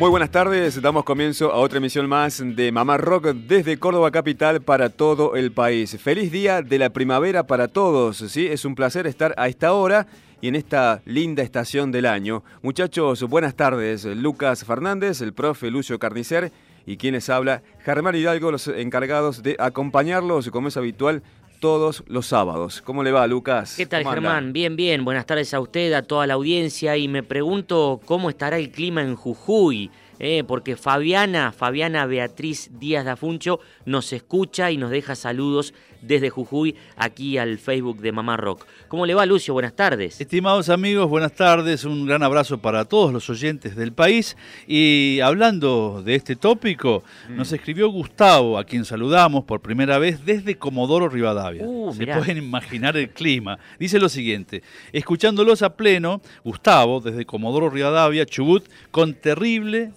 Muy buenas tardes, damos comienzo a otra emisión más de Mamá Rock desde Córdoba Capital para todo el país. Feliz día de la primavera para todos, ¿sí? Es un placer estar a esta hora y en esta linda estación del año. Muchachos, buenas tardes. Lucas Fernández, el profe Lucio Carnicer y quienes habla, Germán Hidalgo, los encargados de acompañarlos, como es habitual, todos los sábados. ¿Cómo le va, Lucas? ¿Qué tal. Germán? Bien, bien. Buenas tardes a usted, a toda la audiencia. Y me pregunto cómo estará el clima en Jujuy. eh, porque Fabiana, Fabiana Beatriz Díaz de Afuncho nos escucha y nos deja saludos desde Jujuy aquí al Facebook de Mamá Rock. ¿Cómo le va, Lucio? Buenas tardes. Estimados amigos, buenas tardes. Un gran abrazo para todos los oyentes del país. Y hablando de este tópico, Mm. nos escribió Gustavo, a quien saludamos por primera vez desde Comodoro Rivadavia. Uh, Se mirá. pueden imaginar el clima. Dice lo siguiente: escuchándolos a pleno, Gustavo, desde Comodoro Rivadavia, Chubut, con terrible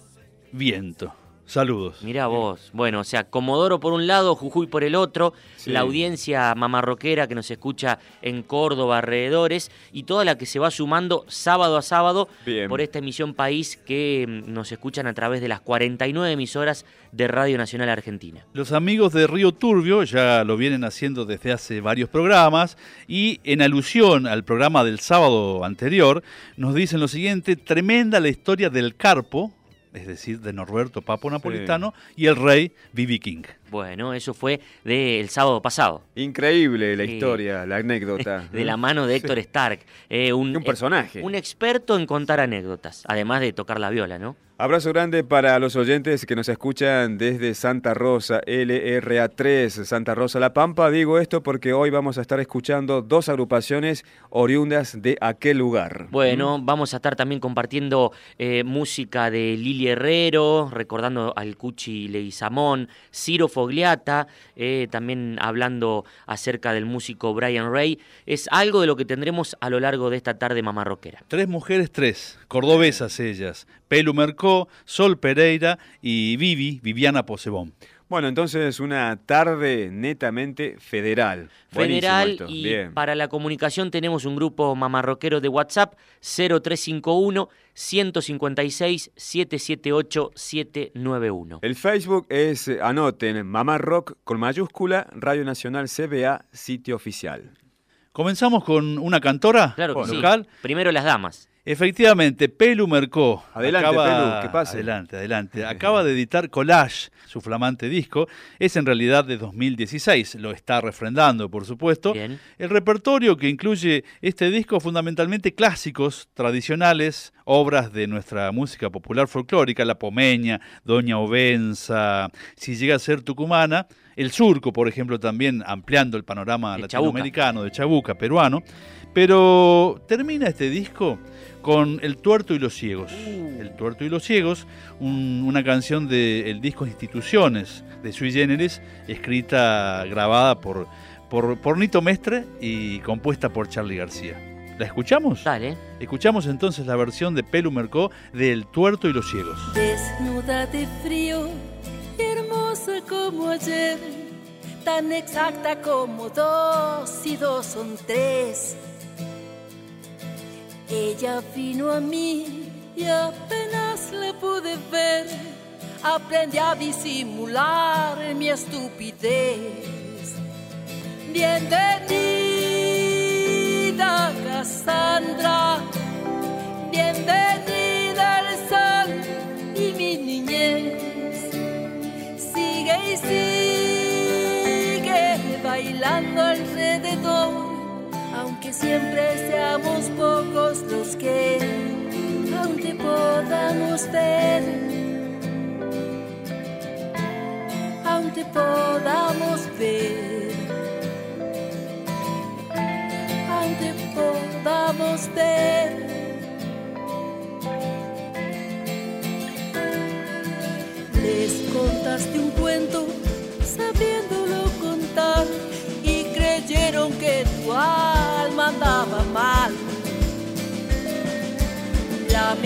viento. Saludos. Mirá vos. Bueno, o sea, Comodoro por un lado, Jujuy por el otro, Sí. la audiencia mamarroquera que nos escucha en Córdoba, alrededores, y toda la que se va sumando sábado a sábado Bien. por esta emisión país que mm, nos escuchan a través de las 49 emisoras de Radio Nacional Argentina. Los amigos de Río Turbio ya lo vienen haciendo desde hace varios programas y en alusión al programa del sábado anterior nos dicen lo siguiente, tremenda la historia del Carpo, es decir, de Norberto Papo Napolitano y el rey B.B. King. Bueno, eso fue del sábado pasado, Increíble la Sí. historia, la anécdota. de la mano de Héctor Stark. eh, un, Un personaje. Un experto en contar anécdotas, además de tocar la viola, ¿no? Abrazo grande para los oyentes que nos escuchan desde Santa Rosa, LRA3, Santa Rosa La Pampa. Digo esto porque hoy vamos a estar escuchando dos agrupaciones oriundas de aquel lugar. Bueno, vamos a estar también compartiendo eh, música de Lili Herrero, recordando al Cuchi Leguizamón, Ciro Fogliata, eh, también hablando acerca del músico Brian Ray. Es algo de lo que tendremos a lo largo de esta tarde mamarroquera. Tres mujeres, tres, cordobesas ellas, Pelu Mercó, Sol Pereira y Vivi, Viviana Posebón. Bueno, entonces una tarde netamente federal. Federal y Bien. para la comunicación tenemos un grupo mamarroquero de WhatsApp 0351 156 778 791. El Facebook es, eh, anoten, Mamá Rock con mayúscula, Radio Nacional CBA, sitio oficial. Comenzamos con una cantora Claro que sí. local. Primero las damas. Efectivamente, Pelu Mercó. Adelante, Pelu, que pase. Adelante, adelante. Acaba de editar Collage, su flamante disco. Es en realidad de 2016, lo está refrendando, por supuesto. Bien. El repertorio que incluye este disco fundamentalmente clásicos, tradicionales, obras de nuestra música popular folclórica, La Pomeña, Doña Ovenza, si llega a ser tucumana, El Surco, por ejemplo, también ampliando el panorama De latinoamericano, de Chabuca, peruano. Pero termina este disco con El Tuerto y los Ciegos. El Tuerto y los Ciegos, un- una canción del disco Instituciones de Sui Generis, escrita, grabada por, por, por Nito Mestre y compuesta por Charlie García. ¿La escuchamos? Dale. Escuchamos entonces la versión de Pelu Mercó de El Tuerto y los Ciegos. Desnuda de frío y hermosa como ayer, tan exacta como dos y dos son tres. Ella vino a mí y apenas la pude ver, aprendí a disimular mi estupidez. Bienvenida, Cassandra. Bienvenida al sol y mi niñez. Sigue y sigue siempre seamos pocos los que aún te podamos ver, aún te podamos ver, aún te podamos ver. La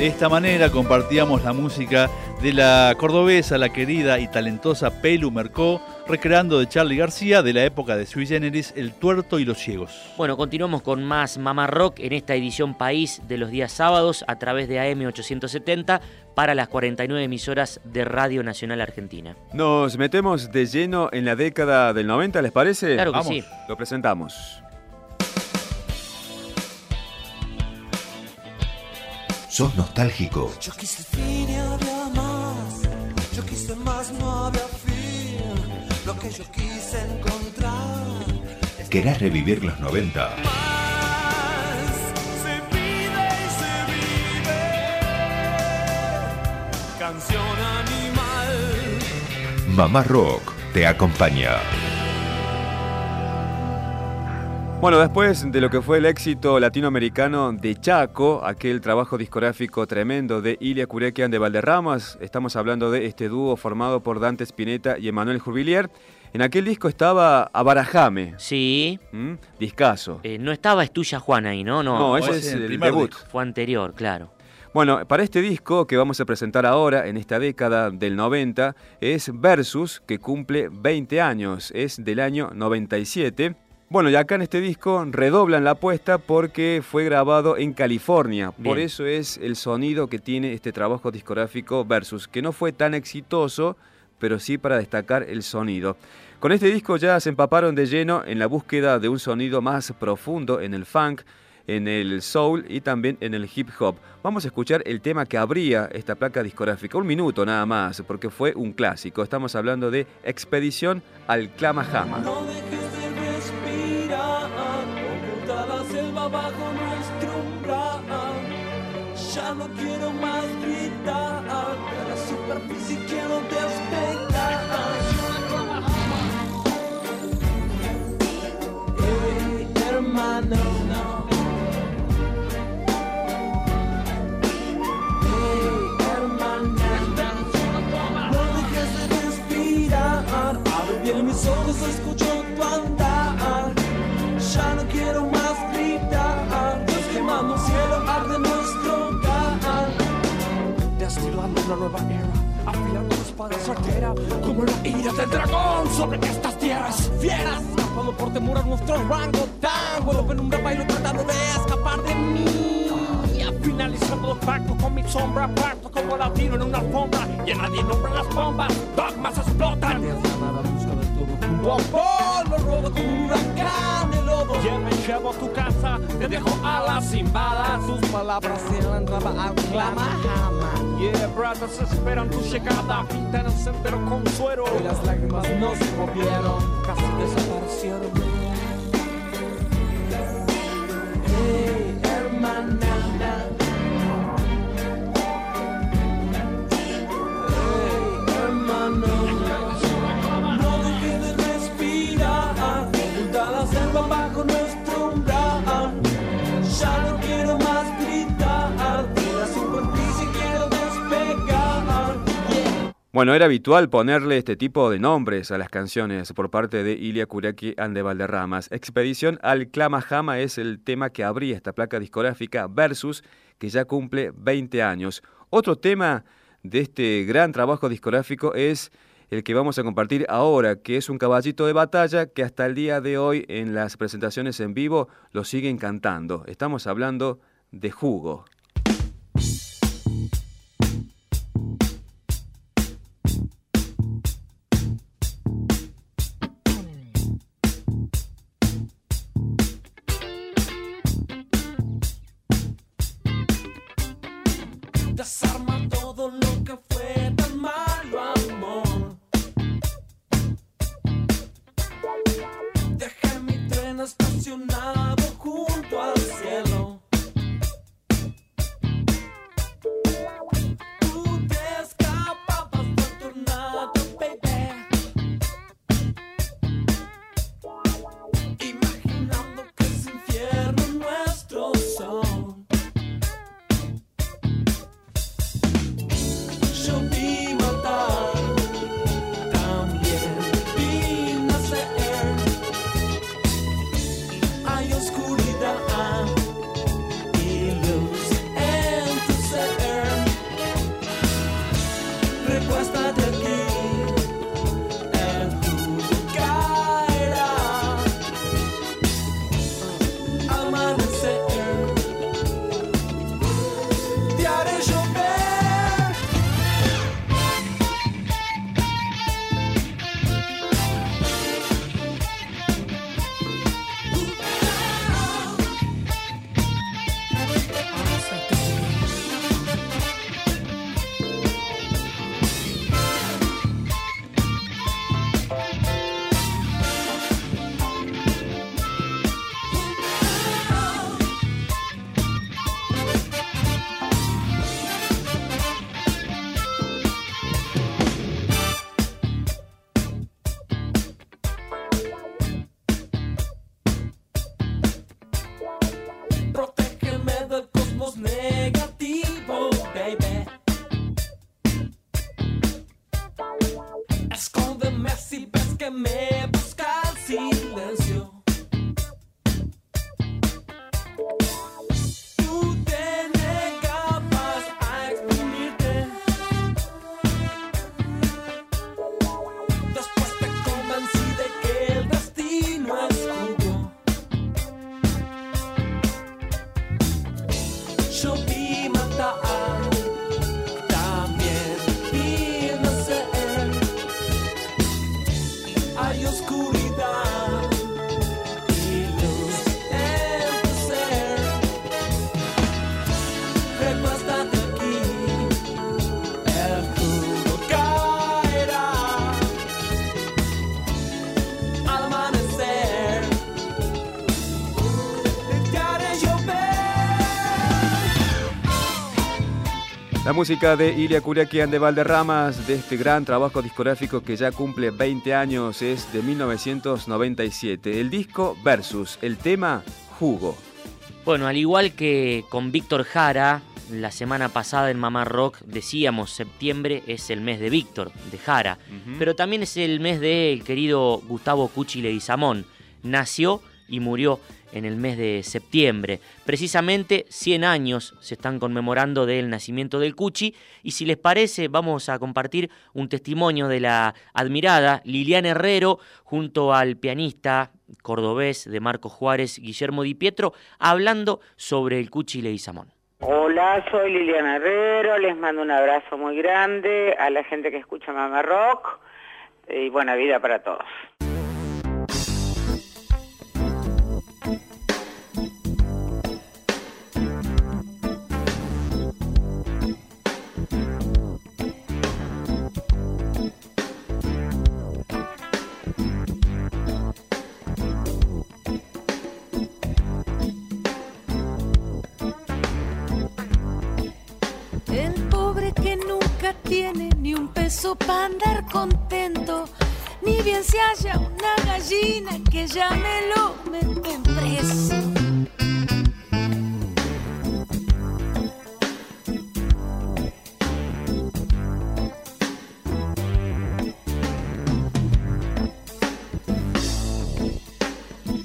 De esta manera compartíamos la música de la cordobesa, la querida y talentosa Pelu Mercó, recreando de Charlie García de la época de Sui Generis El Tuerto y los Ciegos. Bueno, continuamos con más Mamá Rock en esta edición País de los días sábados a través de AM870 para las 49 emisoras de Radio Nacional Argentina. Nos metemos de lleno en la década del 90, ¿les parece? Claro que Vamos, sí. Lo presentamos. ¿Sos nostálgico? Yo quise fin y había más. Yo quise más, no había fin. Lo que yo quise encontrar. ¿Querés revivir los 90? Más se pide y se vive. Canción animal. Mamá Rock te acompaña. Bueno, después de lo que fue el éxito latinoamericano de Chaco, aquel trabajo discográfico tremendo de Ilia Curequian de Valderramas, estamos hablando de este dúo formado por Dante Spinetta y Emanuel Jubilier. En aquel disco estaba Abarajame, Sí, ¿m? discaso. eh, no estaba Es tuya Juan ahí, ¿no? No, No, ese es es el el debut. disco. fue anterior, claro. Bueno, para este disco que vamos a presentar ahora, en esta década del 90, es Versus, que cumple 20 años, es del año 97. Bueno, y acá en este disco redoblan la apuesta porque fue grabado en California. Por eso es el sonido que tiene este trabajo discográfico Versus, que no fue tan exitoso, pero sí para destacar el sonido. Con este disco ya se empaparon de lleno en la búsqueda de un sonido más profundo en el funk, en el soul y también en el hip hop. Vamos a escuchar el tema que abría esta placa discográfica, un minuto nada más, porque fue un clásico. Estamos hablando de Expedición al Clamajama. bajo nuestro umbral. Ya no quiero más gritar, a la superficie quiero despegar. Hey, hermano, no. Hey, hermana, no dejes de respirar. Abre bien mis ojos, escucha. Una nueva era, afilando la espada certera, como la ira del dragón sobre estas tierras fieras. Escapando por temor a nuestro rango tan en un bailo tratando de escapar de mí. Finalizando los pactos con mi sombra, parto como latino en una alfombra y nadie nombra las bombas, dogmas explotan. Polvo rodo con un huracán de lodo. Ya me llevo a tu casa, te dejo alas sin balas. Tus palabras se han al clama Yeah, brothers esperan tu llegada, pintan el sendero con suero. Y las lágrimas no se movieron, casi desaparecieron. Hey, hermana. Bueno, era habitual ponerle este tipo de nombres a las canciones por parte de Ilia Kuraki and de Valderramas. Expedición al Clamajama es el tema que abría esta placa discográfica Versus, que ya cumple 20 años. Otro tema de este gran trabajo discográfico es el que vamos a compartir ahora, que es un caballito de batalla que hasta el día de hoy en las presentaciones en vivo lo siguen cantando. Estamos hablando de Jugo. La música de Ilia Curiaquian de Valderramas, de este gran trabajo discográfico que ya cumple 20 años, es de 1997. El disco Versus, el tema Jugo. Bueno, al igual que con Víctor Jara, la semana pasada en Mamá Rock decíamos septiembre es el mes de Víctor, de Jara, pero también es el mes del querido Gustavo Cuchi Leguizamón. Nació y murió en el mes de septiembre. Precisamente 100 años se están conmemorando del nacimiento del Cuchi y si les parece vamos a compartir un testimonio de la admirada Liliana Herrero junto al pianista cordobés de Marco Juárez, Guillermo Di Pietro, hablando sobre el Cuchi Leguizamón. Hola, soy Liliana Herrero, les mando un abrazo muy grande a la gente que escucha Mama Rock y buena vida para todos. Tiene ni un peso para andar contento, ni bien se haya una gallina que ya me lo meten preso.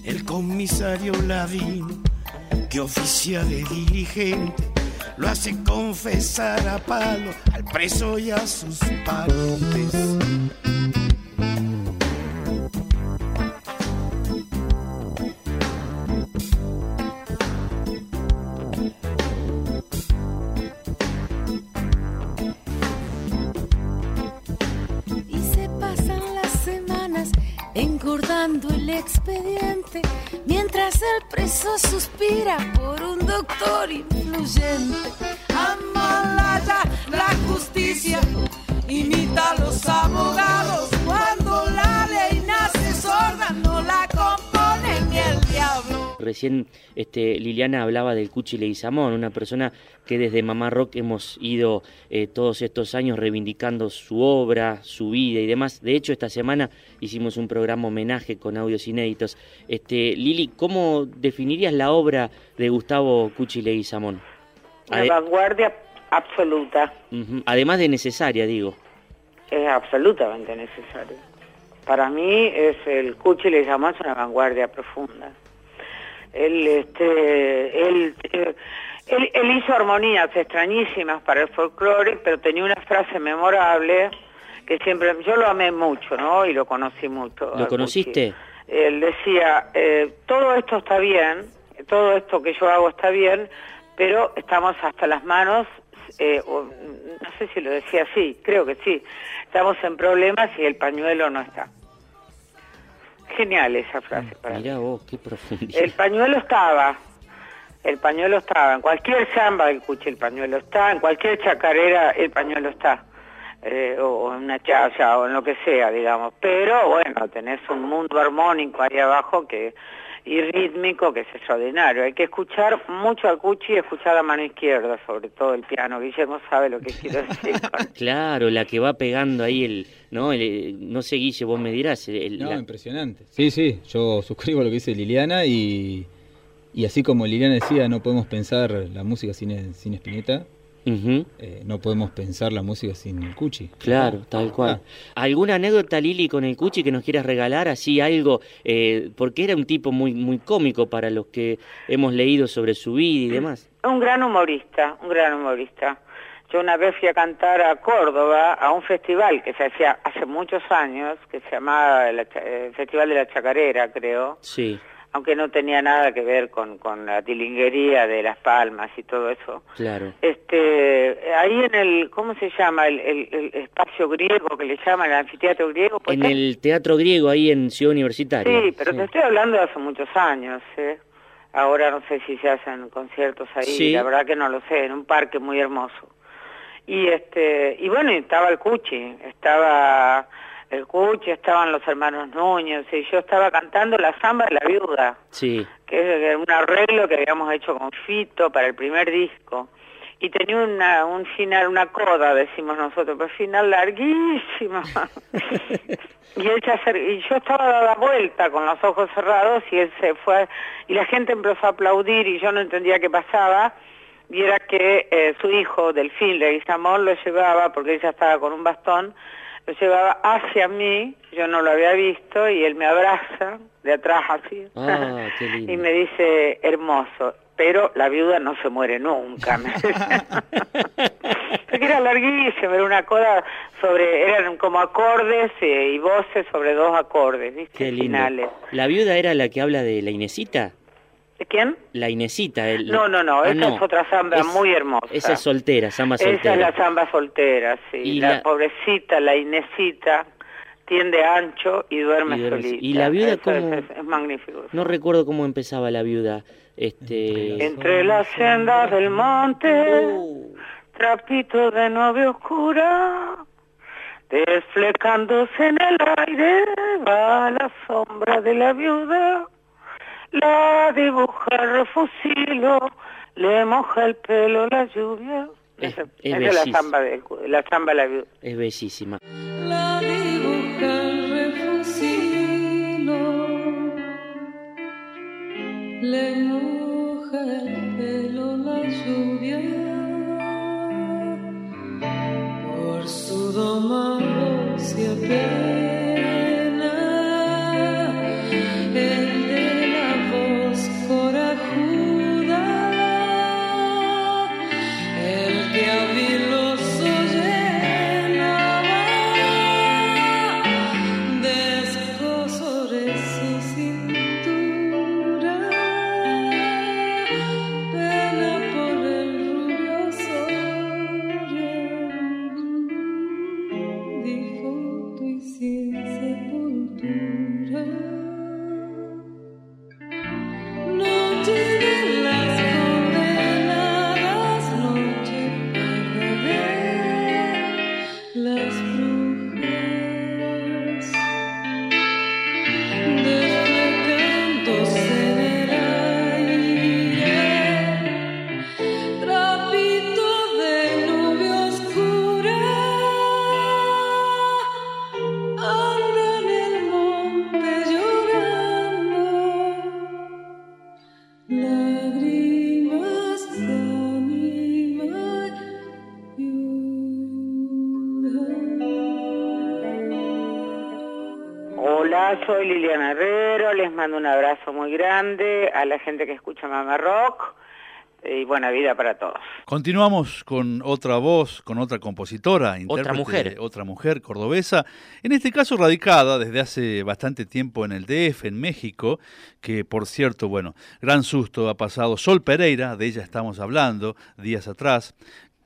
El comisario Lavín, que oficia de dirigente, lo hace confesar a palo al preso y a sus parientes. Y se pasan las semanas engordando el expediente, mientras el preso suspira por un doctor influyente. Recién este, Liliana hablaba del Cuchi Leguizamón, una persona que desde Mamá Rock hemos ido eh, todos estos años reivindicando su obra, su vida y demás. De hecho, esta semana hicimos un programa homenaje con audios inéditos. Este, Lili, ¿cómo definirías la obra de Gustavo Cuchi Leguizamón? Una Ade- vanguardia absoluta, Además de necesaria, digo. es absolutamente necesario. Para mí es el Cuchi le llamamos una vanguardia profunda. Él, este, él, él, él hizo armonías extrañísimas para el folclore, pero tenía una frase memorable que siempre, yo lo amé mucho, ¿no? Y lo conocí mucho. ¿Lo conociste? Él decía, eh, todo esto está bien, todo esto que yo hago está bien, pero estamos hasta las manos, eh, o, no sé si lo decía así, creo que sí, estamos en problemas y el pañuelo no está. Genial esa frase para mí. Mirá vos, qué profundidad. El pañuelo estaba, el pañuelo estaba, en cualquier samba del cuchi el pañuelo está, en cualquier chacarera el pañuelo está, eh, o en una chaya o en lo que sea, digamos. Pero bueno, tenés un mundo armónico ahí abajo que y rítmico que es extraordinario. Hay que escuchar mucho al cuchi y escuchar la mano izquierda, sobre todo el piano. Guillermo sabe lo que quiero decir. con- Claro, la que va pegando ahí el... No, el, no sé, Guille, vos me dirás. el- No, la- impresionante. Sí, sí, yo suscribo lo que dice Liliana y, y así como Liliana decía, no podemos pensar la música sin, sin Spinetta, Eh, no podemos pensar la música sin el Cuchi. Claro, tal cual. ¿Alguna anécdota, Lili, con el Cuchi que nos quieras regalar? Así algo, eh, porque era un tipo muy, muy cómico para los que hemos leído sobre su vida y demás. Un gran humorista, un gran humorista. Yo una vez fui a cantar a Córdoba a un festival que se hacía hace muchos años, que se llamaba el Festival de la Chacarera, creo, Sí, aunque no tenía nada que ver con, con la tilinguería de Las Palmas y todo eso. claro. Este, ahí en el, ¿cómo se llama? El, el- el espacio griego que le llaman, el anfiteatro griego. pues En el Teatro Griego, ahí en Ciudad Universitaria. Sí, pero te estoy hablando de hace muchos años, ¿eh? Ahora no sé si se hacen conciertos ahí, Sí. la verdad que no lo sé, en un parque muy hermoso. Y este, y bueno, estaba el Cuchi, estaba el Cuchi, estaban los hermanos Núñez, y yo estaba cantando la samba de la viuda, Sí, que es un arreglo que habíamos hecho con Fito para el primer disco. Y tenía una, un final, una coda, decimos nosotros, pero final larguísimo. y, él se acer- y yo estaba dada vuelta con los ojos cerrados y él se fue, y la gente empezó a aplaudir y yo no entendía qué pasaba. y era que eh, su hijo, Delfín Leguizamón, lo llevaba, porque ella estaba con un bastón, lo llevaba hacia mí, yo no lo había visto, y él me abraza de atrás así, Ah, qué lindo. y me dice, hermoso, pero la viuda no se muere nunca. Porque era larguísimo, era una cosa sobre, eran como acordes eh, y voces sobre dos acordes, ¿viste? Qué lindo. Finales. ¿La viuda era la que habla de la Inesita? ¿De quién? La Inesita. el- No, no, no, Ah, esa es otra samba Es- muy hermosa. Esa es soltera, samba Esa soltera. es la samba soltera, sí. Y la, la- pobrecita, la Inesita, tiende ancho y duerme Y duerme- solita. y la viuda Eso cómo- es, es- es magnífico. No recuerdo cómo empezaba la viuda. Este... Entre las sendas del monte, trapito de novia oscura, desflecándose en el aire, va la sombra de la viuda, la dibuja el refusilo, le moja el pelo la lluvia. Es- Esa- es esa es bellísimo. la samba de la samba la viuda. Es bellísima. La dibuja el refusilo, le moja el pelo la lluvia, por su domado se apena, grande a la gente que escucha Mama Rock y buena vida para todos. Continuamos con otra voz, con otra compositora, intérprete, mujer. otra mujer cordobesa, en este caso radicada desde hace bastante tiempo en el DF, en México, que por cierto, bueno, gran susto ha pasado Sol Pereira, de ella estamos hablando días atrás,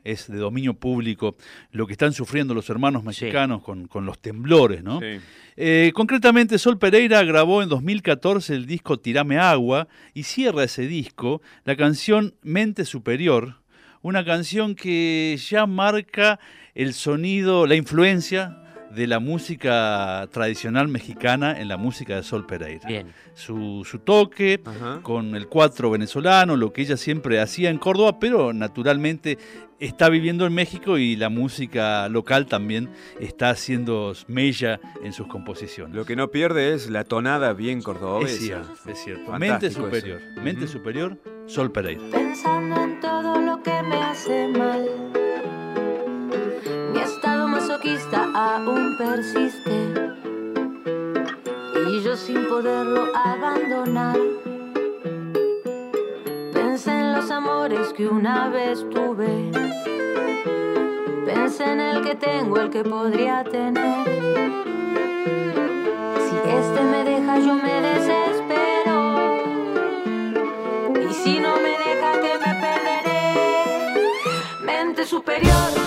es de dominio público lo que están sufriendo los hermanos mexicanos con, con los temblores, ¿no? Sí. Eh, concretamente, Sol Pereira grabó en 2014 el disco Tirame Agua y cierra ese disco la canción Mente Superior, una canción que ya marca el sonido, la influencia de la música tradicional mexicana en la música de Sol Pereira. Bien. Su, su toque Ajá. con el cuatro venezolano, lo que ella siempre hacía en Córdoba, pero naturalmente está viviendo en México y la música local también está haciendo mella en sus composiciones. Lo que no pierde es la tonada bien es cordobesa. cierto, es cierto. Fantástico Mente eso. superior, mente superior, Sol Pereira. Pensando en todo lo que me hace mal. Masoquista aún persiste. Y yo sin poderlo abandonar. Pensé en los amores que una vez tuve. Pensé en el que tengo, el que podría tener. Si este me deja, yo me desespero. Y si no me deja que me perderé, mente superior,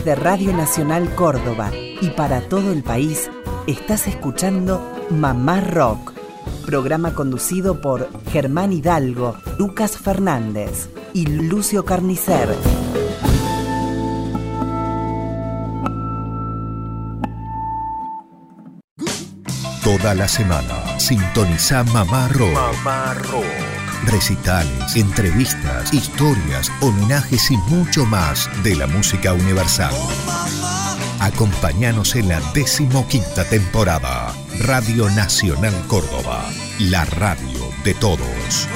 Desde Radio Nacional Córdoba y para todo el país, estás escuchando Mamá Rock, programa conducido por Germán Hidalgo, Lucas Fernández y Lucio Carnicer. Toda la semana sintoniza Mamá Rock. Mamá Rock. Recitales, entrevistas, historias, homenajes y mucho más de la música universal. Acompáñanos en la decimoquinta temporada. Radio Nacional Córdoba, la radio de todos.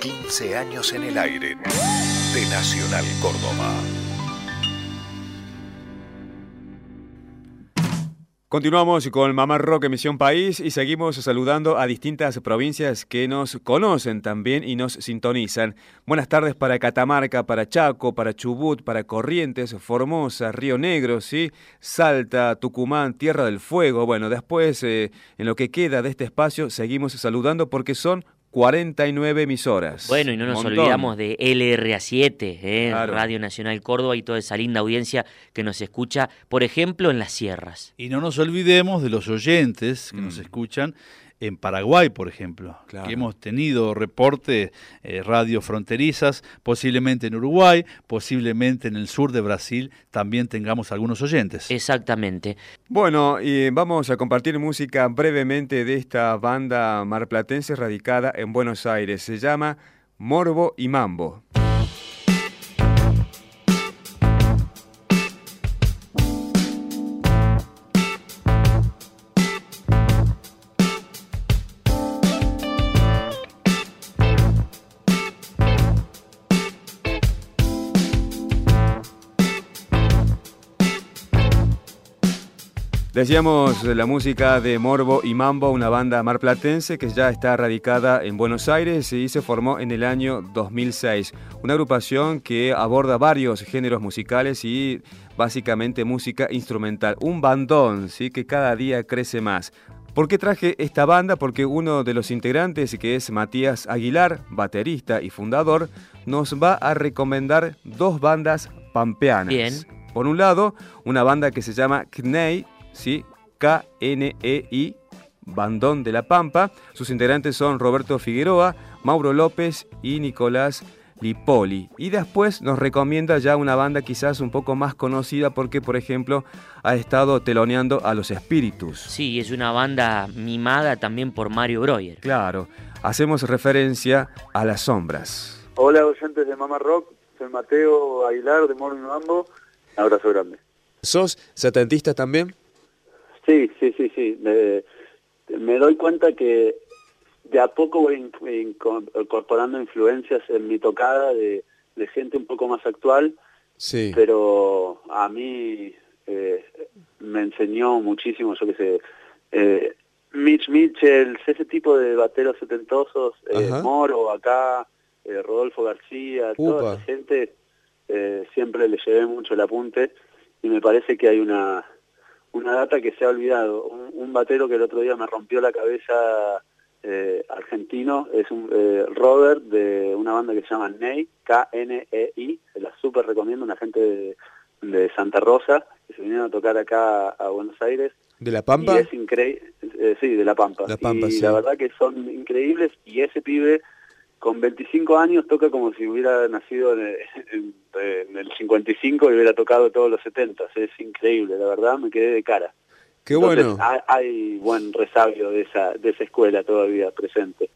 15 años en el aire de Nacional Córdoba. Continuamos con Mamá Rock Emisión País y seguimos saludando a distintas provincias que nos conocen también y nos sintonizan. Buenas tardes para Catamarca, para Chaco, para Chubut, para Corrientes, Formosa, Río Negro, ¿sí? Salta, Tucumán, Tierra del Fuego. Bueno, después, eh, en lo que queda de este espacio, seguimos saludando porque son 49 emisoras. Bueno, y no nos Montón. olvidamos de LRA7, ¿eh? Claro. Radio Nacional Córdoba y toda esa linda audiencia que nos escucha, por ejemplo, en las sierras. Y no nos olvidemos de los oyentes que nos escuchan en Paraguay, por ejemplo, Claro. que hemos tenido reporte eh, radio fronterizas, posiblemente en Uruguay, posiblemente en el sur de Brasil también tengamos algunos oyentes. Exactamente. Bueno, y vamos a compartir música brevemente de esta banda marplatense radicada en Buenos Aires. Se llama Morbo y Mambo. Decíamos eh, la música de Morbo y Mambo, una banda marplatense que ya está radicada en Buenos Aires y se formó en el año 2006. Una agrupación que aborda varios géneros musicales y básicamente música instrumental. Un bandón, ¿sí? que cada día crece más. ¿Por qué traje esta banda? Porque uno de los integrantes, que es Matías Aguilar, baterista y fundador, nos va a recomendar dos bandas pampeanas. Bien. Por un lado, una banda que se llama KNEI, ¿sí? K-N-E-I, Bandón de la Pampa. Sus integrantes son Roberto Figueroa, Mauro López y Nicolás Lipoli. Y después nos recomienda ya una banda quizás un poco más conocida porque, por ejemplo, ha estado teloneando a los Espíritus. Sí, es una banda mimada también por Mario Breuer. Claro, hacemos referencia a las sombras. Hola, oyentes de Mama Rock. Soy Mateo Aguilar de Morning Mambo. Un abrazo grande. ¿Sos setentista también? Sí, sí, sí, sí. Me, me doy cuenta que de a poco voy in- inco- incorporando influencias en mi tocada de, de gente un poco más actual, Sí. pero a mí eh, me enseñó muchísimo, yo qué sé, eh, Mitch Mitchell, ese tipo de bateros setentosos, eh. Moro acá, eh, Rodolfo García, toda esa gente, eh, siempre le llevé mucho el apunte y me parece que hay una, una data que se ha olvidado. Un, un batero que el otro día me rompió la cabeza eh, argentino, es un eh, Robert de una banda que se llama Ney, K-N-E-I, se la súper recomiendo, una gente de, de Santa Rosa, que se vinieron a tocar acá a Buenos Aires. ¿De La Pampa? Y es increíble, sí, de La Pampa. La Pampa, y sí. la verdad que son increíbles y ese pibe con 25 años toca como si hubiera nacido en el, en- en el 55 y hubiera tocado todos los 70. Es increíble, la verdad, me quedé de cara. Qué Entonces, bueno. Hay, hay buen resabio de esa, de esa escuela todavía presente.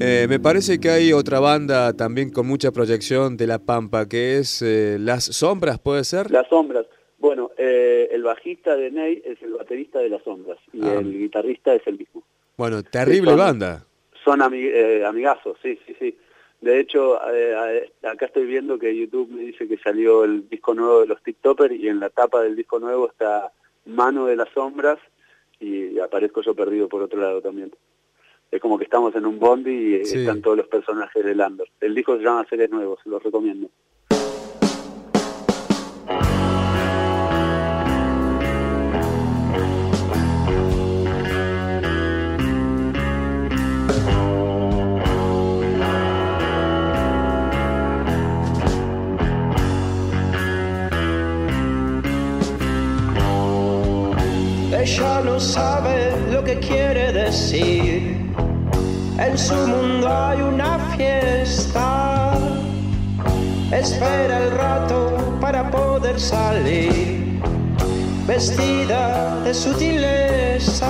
Eh, me parece que hay otra banda también con mucha proyección de La Pampa, que es eh, Las Sombras, ¿puede ser? Las Sombras. Bueno, eh, el bajista de Ney es el baterista de Las Sombras y Ah. el guitarrista es el mismo. Bueno, terrible son- banda. Son eh, amigazos, sí, sí, sí. De hecho, eh, acá estoy viendo que YouTube me dice que salió el disco nuevo de los TikTokers y en la tapa del disco nuevo está Mano de las Sombras y aparezco yo perdido por otro lado también. Es como que estamos en un bondi y eh, Sí. están todos los personajes del Under. El disco se llama Seres Nuevos, lo recomiendo. Ella no sabe lo que quiere decir. En su mundo hay una fiesta. Espera el rato para poder salir. Vestida de sutilezas.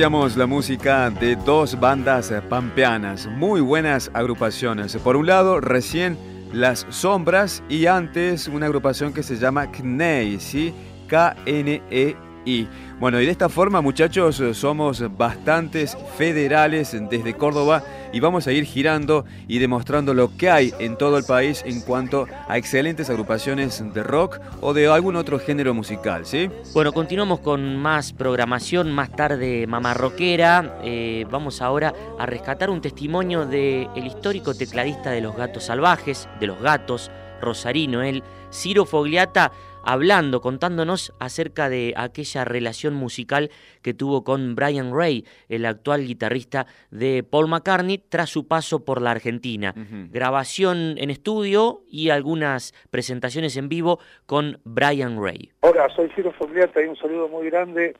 Compartíamos la música de dos bandas pampeanas, muy buenas agrupaciones. Por un lado, recién Las Sombras y antes una agrupación que se llama KNEI, ¿sí? K-N-E-I. Y bueno, y de esta forma, muchachos, somos bastantes federales desde Córdoba y vamos a ir girando y demostrando lo que hay en todo el país en cuanto a excelentes agrupaciones de rock o de algún otro género musical, ¿sí? Bueno, continuamos con más programación, más tarde Mamá Rockera. Eh, vamos ahora a rescatar un testimonio del el histórico tecladista de Los Gatos Salvajes, de Los Gatos, Rosarino, él, Ciro Fogliata, hablando, contándonos acerca de aquella relación musical que tuvo con Brian Ray, el actual guitarrista de Paul McCartney, tras su paso por la Argentina. Grabación en estudio y algunas presentaciones en vivo con Brian Ray. Hola, soy Ciro Fogliata y un saludo muy grande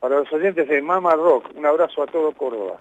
para los oyentes de Mama Rock. Un abrazo a todo Córdoba.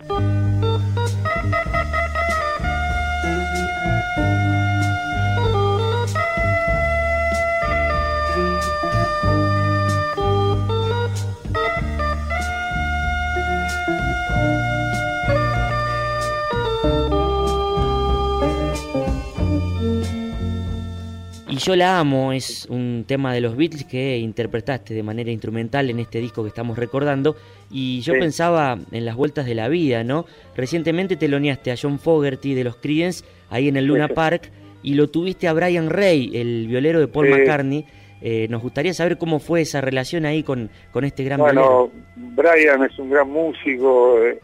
Yo la amo es un tema de los Beatles que interpretaste de manera instrumental en este disco que estamos recordando. Y yo Sí. pensaba en las vueltas de la vida, ¿no? Recientemente teloneaste a John Fogerty de los Creedence ahí en el Luna Sí. Park y lo tuviste a Brian Ray, el violero de Paul Sí. McCartney. Eh, nos gustaría saber cómo fue esa relación ahí con, con este gran violero. Bueno, Brian es un gran músico. eh,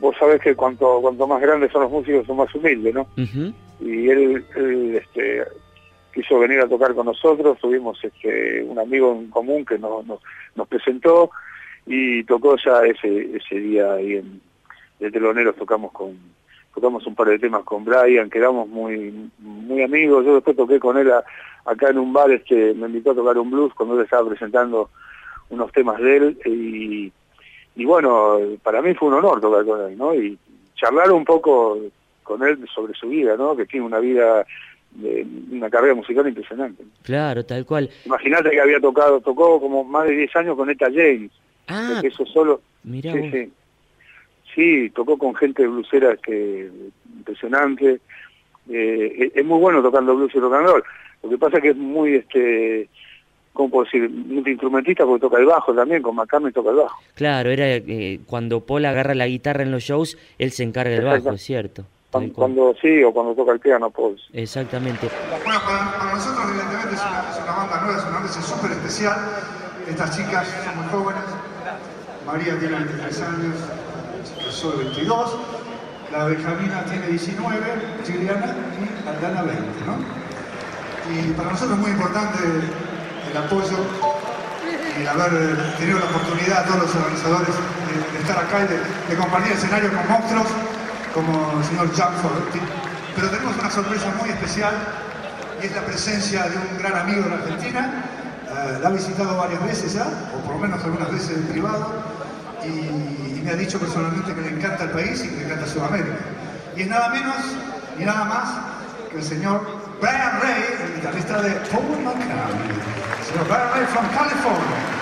vos sabés que cuanto, cuanto más grandes son los músicos, son más humildes, ¿no? Y él, él, este, quiso venir a tocar con nosotros, tuvimos este, un amigo en común que nos, presentó y tocó ya ese, ese día ahí en de teloneros tocamos con tocamos un par de temas con Brian, quedamos muy muy amigos, yo después toqué con él acá en un bar, este, me invitó a tocar un blues cuando él estaba presentando unos temas de él y, y bueno, para mí fue un honor tocar con él, ¿no? Y charlar un poco con él sobre su vida, ¿no? Que tiene una vida, de, una carrera musical impresionante. Claro, tal cual. Imagínate que había tocado, tocó como más de 10 años con Etta James. Ah, que eso solo. mirá sí, sí. Sí, tocó con gente blusera que impresionante. Eh, es, muy bueno tocando blues y rock and roll. Lo que pasa es que es muy, este, ¿cómo puedo decir? Multiinstrumentista porque toca el bajo también, con McCartney toca el bajo. Claro, era eh, cuando Paul agarra la guitarra en los shows, él se encarga del bajo, es cierto. Cuando, cuando sí, o cuando toca el piano, pues. Exactamente. Bueno, para, para nosotros evidentemente es una, es una banda nueva, es una noche súper especial. Estas chicas son muy jóvenes. María tiene 23 años, yo 22. La Benjamina tiene 19, Juliana y Aldana 20, ¿no? Y para nosotros es muy importante el apoyo y haber tenido la oportunidad a todos los organizadores de, de estar acá y de, de compartir escenario con monstruos como el señor Jack Fogerty. Pero tenemos una sorpresa muy especial y es la presencia de un gran amigo de la Argentina. Eh, la ha visitado varias veces ya, o por lo menos algunas veces en privado, y, y me ha dicho personalmente que le encanta el país y que le encanta Sudamérica. Y es nada menos ni nada más que el señor Brian Ray, el guitarrista de Paul McCartney. El señor Brian Ray from California.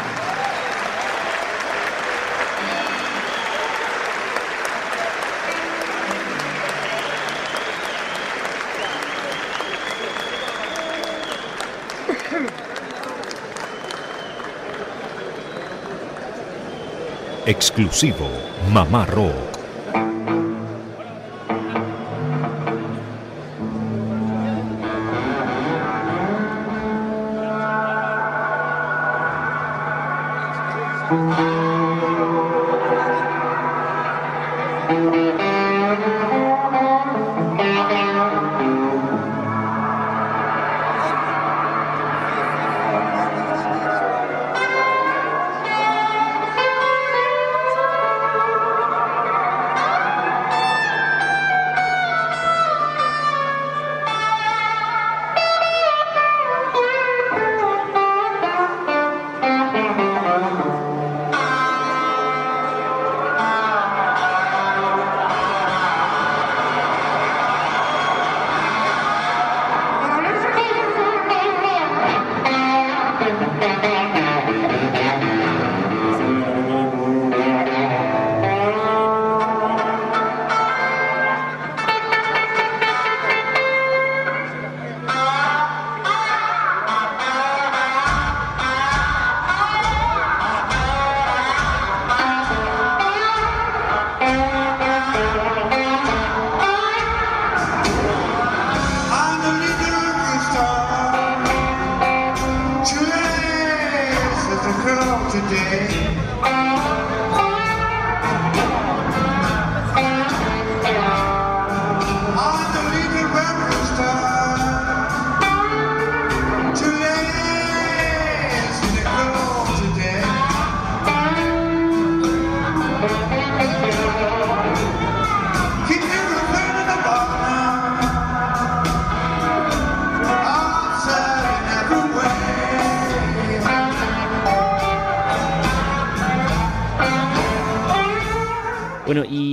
Exclusivo Mamá.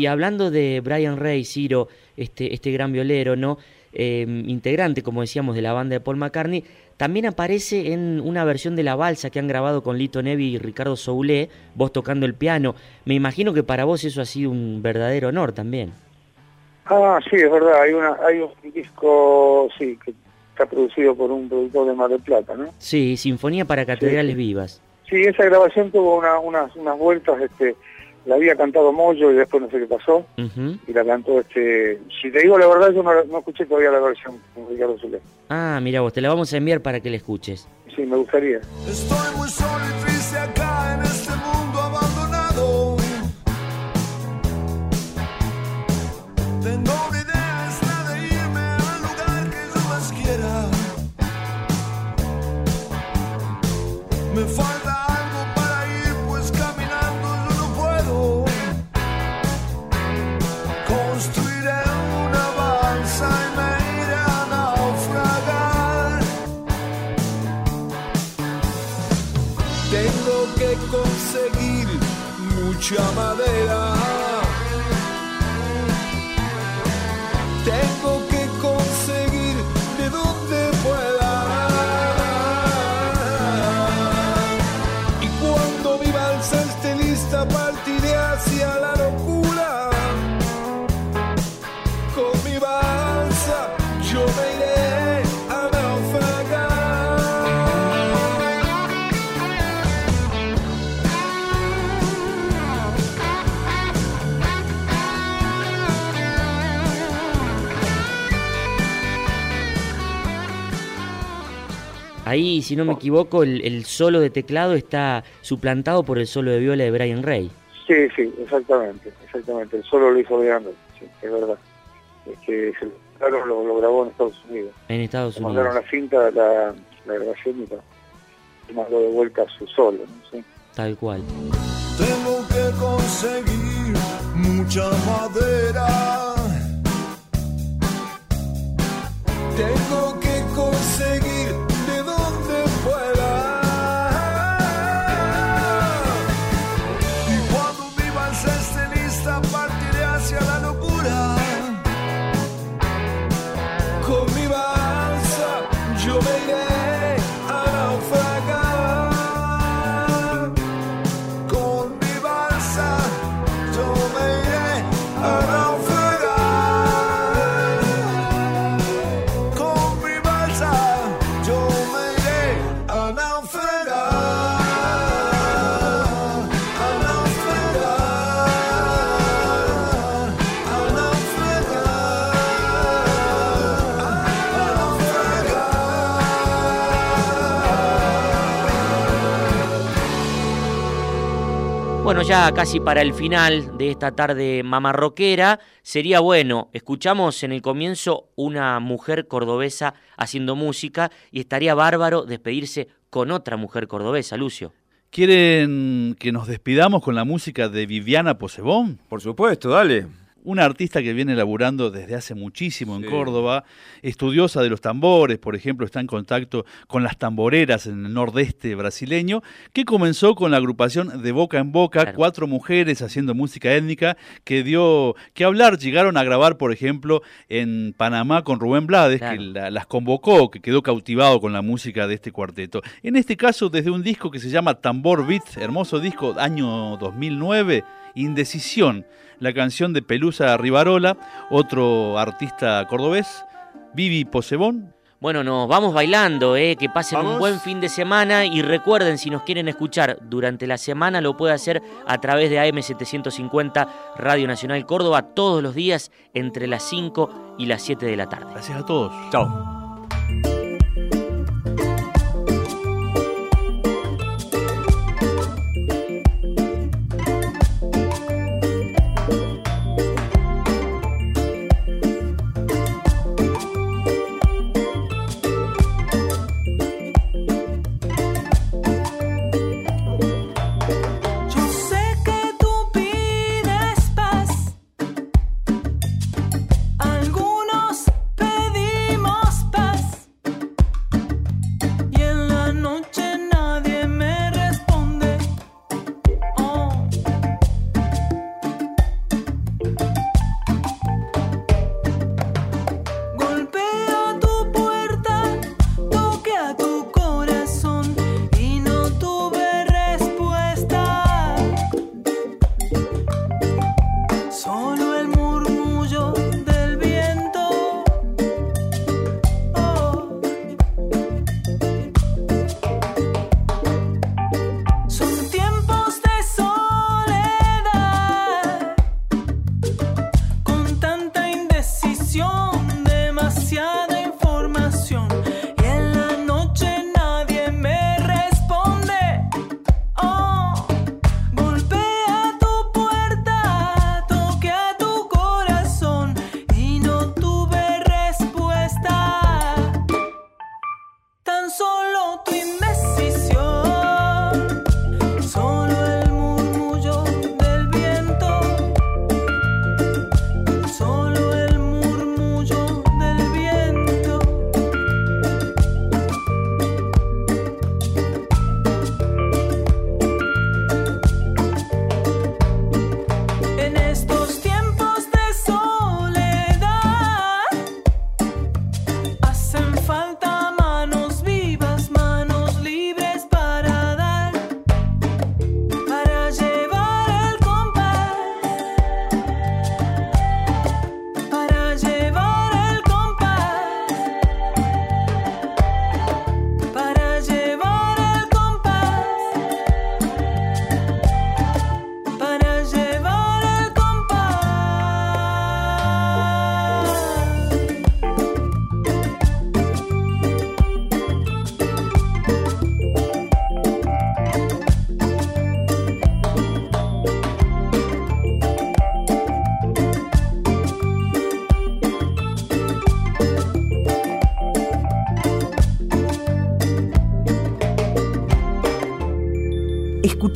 Hablando de Brian Ray, Ciro, este, este gran violero, ¿no? Eh, integrante, como decíamos, de la banda de Paul McCartney, también aparece en una versión de la balsa que han grabado con Lito Nevi y Ricardo Soulé, vos tocando el piano. Me imagino que para vos eso ha sido un verdadero honor también. Ah, sí, es verdad, hay, una, hay un disco, sí, que está producido por un productor de Mar del Plata, ¿no? Sí, Sinfonía para Catedrales sí. Vivas. Sí, esa grabación tuvo una- unas, unas vueltas, este, la había cantado Moyo y después no sé qué pasó, Ujú. y la cantó, este, si te digo la verdad, yo no, no escuché todavía la versión con Ricardo Zulé. Ah, mira vos, te la vamos a enviar para que la escuches. Sí, me gustaría. Estoy muy solo y triste acá en este mundo abandonado. Tengo una idea, es la de irme al lugar que yo más quiera. Me falta mucha madera. Ahí, si no me equivoco, el, el solo de teclado está suplantado por el solo de viola de Brian Ray. Sí, sí, exactamente, exactamente. El solo lo hizo Leandro, sí, es verdad. Es que se- claro, lo, lo grabó en Estados Unidos. En Estados Le mandaron Unidos. la cinta, la, la grabación y mandó de vuelta a su solo, ¿no? Sí. Tal cual. Tengo que conseguir mucha madera. Tengo que conseguir de ya casi para el final de esta tarde mamarroquera, sería bueno, escuchamos en el comienzo una mujer cordobesa haciendo música y estaría bárbaro despedirse con otra mujer cordobesa, Lucio. ¿Quieren que nos despidamos con la música de Viviana Posebón? Por supuesto, dale. Una artista que viene laburando desde hace muchísimo en. Córdoba, estudiosa de los tambores, por ejemplo, está en contacto con las tamboreras en el nordeste brasileño, que comenzó con la agrupación de Boca en Boca, cuatro mujeres haciendo música étnica, que dio que hablar, llegaron a grabar, por ejemplo, en Panamá con Rubén Blades, que la- las convocó, que quedó cautivado con la música de este cuarteto. En este caso, desde un disco que se llama Tambor Beat, hermoso disco, año 2009, Indecisión, la canción de Pelusa Rivarola, otro artista cordobés, Vivi Posebón. Bueno, nos vamos bailando, eh, que pasen un buen fin de semana y recuerden, si nos quieren escuchar durante la semana, lo puede hacer a través de AM750 Radio Nacional Córdoba todos los días entre las 5 y las 7 de la tarde. Gracias a todos. Chao.